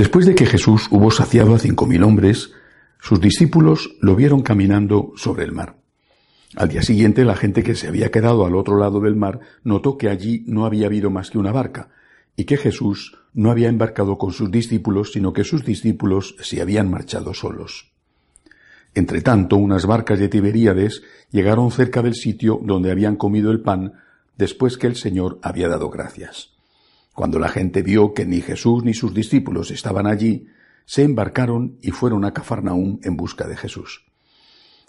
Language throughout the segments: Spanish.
Después de que Jesús hubo saciado a cinco mil hombres, sus discípulos lo vieron caminando sobre el mar. Al día siguiente la gente que se había quedado al otro lado del mar notó que allí no había habido más que una barca, y que Jesús no había embarcado con sus discípulos, sino que sus discípulos se habían marchado solos. Entretanto, unas barcas de Tiberíades llegaron cerca del sitio donde habían comido el pan después que el Señor había dado gracias. Cuando la gente vio que ni Jesús ni sus discípulos estaban allí, se embarcaron y fueron a Cafarnaúm en busca de Jesús.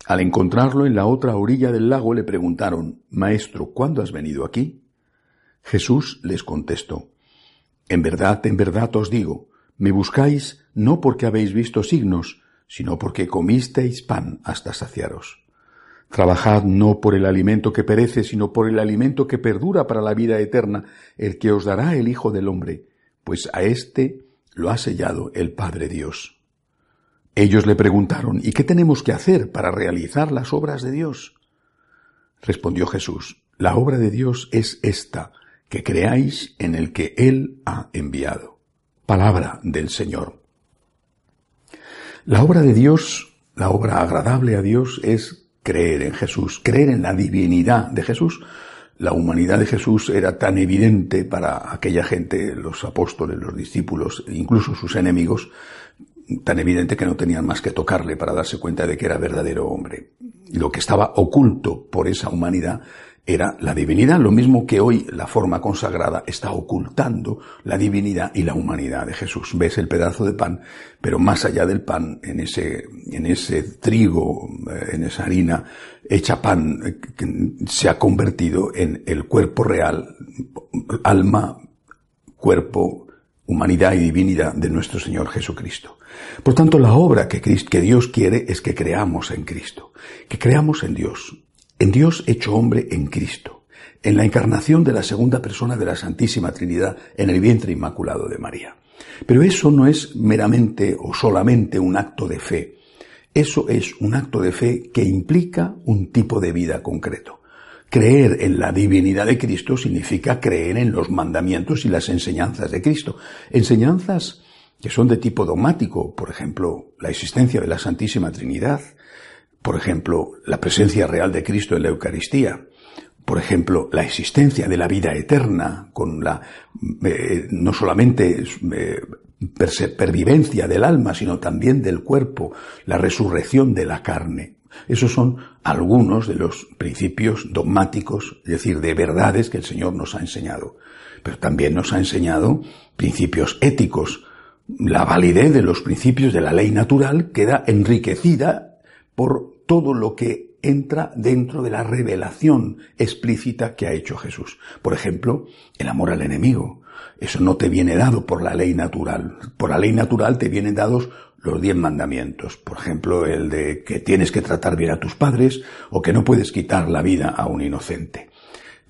Al encontrarlo en la otra orilla del lago le preguntaron, Maestro, ¿cuándo has venido aquí? Jesús les contestó, En verdad, en verdad os digo, me buscáis no porque habéis visto signos, sino porque comisteis pan hasta saciaros. Trabajad no por el alimento que perece, sino por el alimento que perdura para la vida eterna, el que os dará el Hijo del Hombre, pues a éste lo ha sellado el Padre Dios. Ellos le preguntaron, ¿y qué tenemos que hacer para realizar las obras de Dios? Respondió Jesús, la obra de Dios es esta, que creáis en el que Él ha enviado. Palabra del Señor. La obra de Dios, la obra agradable a Dios es creer en Jesús, creer en la divinidad de Jesús. La humanidad de Jesús era tan evidente para aquella gente, los apóstoles, los discípulos, incluso sus enemigos, tan evidente que no tenían más que tocarle para darse cuenta de que era verdadero hombre. Lo que estaba oculto por esa humanidad era la divinidad, lo mismo que hoy la forma consagrada está ocultando la divinidad y la humanidad de Jesús. Ves el pedazo de pan, pero más allá del pan, en ese, en ese trigo, eh, en esa harina hecha pan, eh, se ha convertido en el cuerpo real, alma, cuerpo, humanidad y divinidad de nuestro Señor Jesucristo. Por tanto, la obra que, que Dios quiere es que creamos en Cristo, que creamos en Dios, en Dios hecho hombre en Cristo, en la encarnación de la segunda persona de la Santísima Trinidad en el vientre inmaculado de María. Pero eso no es meramente o solamente un acto de fe. Eso es un acto de fe que implica un tipo de vida concreto. Creer en la divinidad de Cristo significa creer en los mandamientos y las enseñanzas de Cristo. Enseñanzas que son de tipo dogmático, por ejemplo, la existencia de la Santísima Trinidad, por ejemplo, la presencia real de Cristo en la Eucaristía, por ejemplo, la existencia de la vida eterna, con la eh, no solamente eh, pervivencia del alma, sino también del cuerpo, la resurrección de la carne. Esos son algunos de los principios dogmáticos, es decir, de verdades que el Señor nos ha enseñado. Pero también nos ha enseñado principios éticos. La validez de los principios de la ley natural queda enriquecida por todo lo que entra dentro de la revelación explícita que ha hecho Jesús. Por ejemplo, el amor al enemigo. Eso no te viene dado por la ley natural. Por la ley natural te vienen dados los diez mandamientos. Por ejemplo, el de que tienes que tratar bien a tus padres o que no puedes quitar la vida a un inocente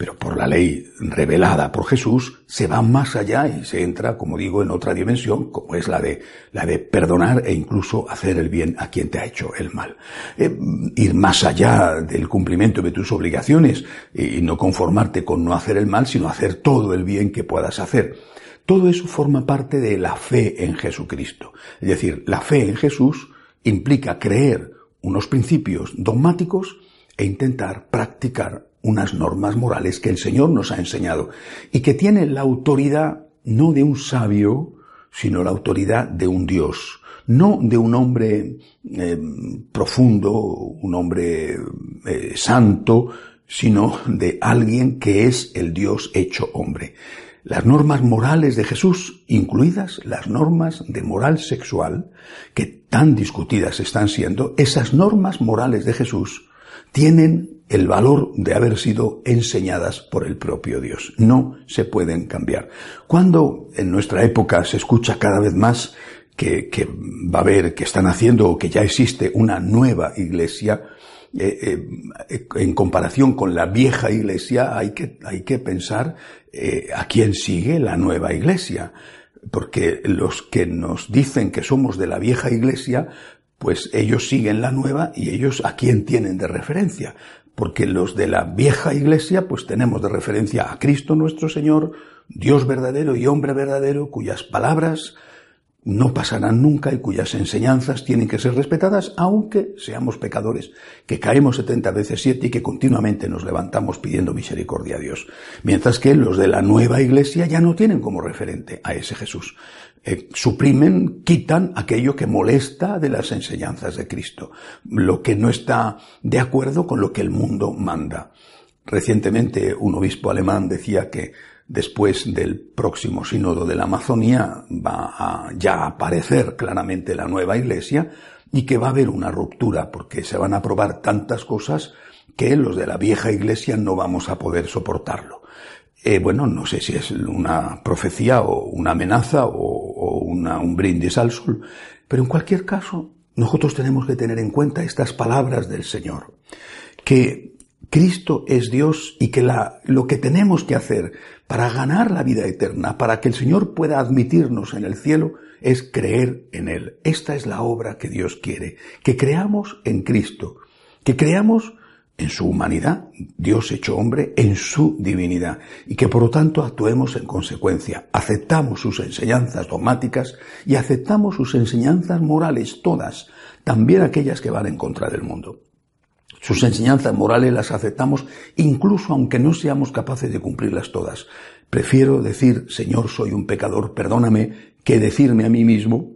pero por la ley revelada por Jesús se va más allá y se entra, como digo, en otra dimensión, como es la de, la de perdonar e incluso hacer el bien a quien te ha hecho el mal. Eh, ir más allá del cumplimiento de tus obligaciones y no conformarte con no hacer el mal, sino hacer todo el bien que puedas hacer. Todo eso forma parte de la fe en Jesucristo. Es decir, la fe en Jesús implica creer unos principios dogmáticos e intentar practicar unas normas morales que el Señor nos ha enseñado y que tienen la autoridad no de un sabio, sino la autoridad de un Dios, no de un hombre eh, profundo, un hombre eh, santo, sino de alguien que es el Dios hecho hombre. Las normas morales de Jesús, incluidas las normas de moral sexual, que tan discutidas están siendo, esas normas morales de Jesús tienen el valor de haber sido enseñadas por el propio Dios. No se pueden cambiar. Cuando en nuestra época se escucha cada vez más que, va a haber, que están haciendo o que ya existe una nueva iglesia, eh, eh, en comparación con la vieja iglesia hay que, hay que pensar eh, a quién sigue la nueva iglesia. Porque los que nos dicen que somos de la vieja iglesia, pues ellos siguen la nueva y ellos a quién tienen de referencia. Porque los de la vieja iglesia pues tenemos de referencia a Cristo nuestro Señor, Dios verdadero y hombre verdadero, cuyas palabras no pasarán nunca y cuyas enseñanzas tienen que ser respetadas, aunque seamos pecadores, que caemos setenta veces siete y que continuamente nos levantamos pidiendo misericordia a Dios. Mientras que los de la nueva iglesia ya no tienen como referente a ese Jesús. Eh, suprimen, quitan aquello que molesta de las enseñanzas de Cristo, lo que no está de acuerdo con lo que el mundo manda. Recientemente un obispo alemán decía que después del próximo sínodo de la Amazonía va a ya aparecer claramente la nueva iglesia y que va a haber una ruptura porque se van a probar tantas cosas que los de la vieja iglesia no vamos a poder soportarlo. Eh, bueno, no sé si es una profecía o una amenaza o, un brindis al sol, pero en cualquier caso, nosotros tenemos que tener en cuenta estas palabras del Señor, que Cristo es Dios y que la, lo que tenemos que hacer para ganar la vida eterna, para que el Señor pueda admitirnos en el cielo, es creer en Él. Esta es la obra que Dios quiere, que creamos en Cristo, que creamos en su humanidad, Dios hecho hombre, en su divinidad, y que por lo tanto actuemos en consecuencia, aceptamos sus enseñanzas dogmáticas y aceptamos sus enseñanzas morales, todas, también aquellas que van en contra del mundo. Sus enseñanzas morales las aceptamos incluso aunque no seamos capaces de cumplirlas todas. Prefiero decir, Señor, soy un pecador, perdóname, que decirme a mí mismo,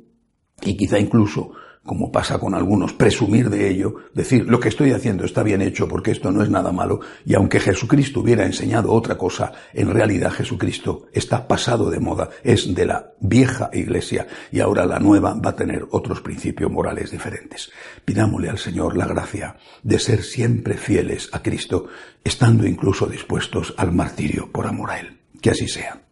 y quizá incluso como pasa con algunos, presumir de ello, decir lo que estoy haciendo está bien hecho porque esto no es nada malo, y aunque Jesucristo hubiera enseñado otra cosa, en realidad Jesucristo está pasado de moda, es de la vieja iglesia, y ahora la nueva va a tener otros principios morales diferentes. Pidámosle al Señor la gracia de ser siempre fieles a Cristo, estando incluso dispuestos al martirio por amor a Él. Que así sea.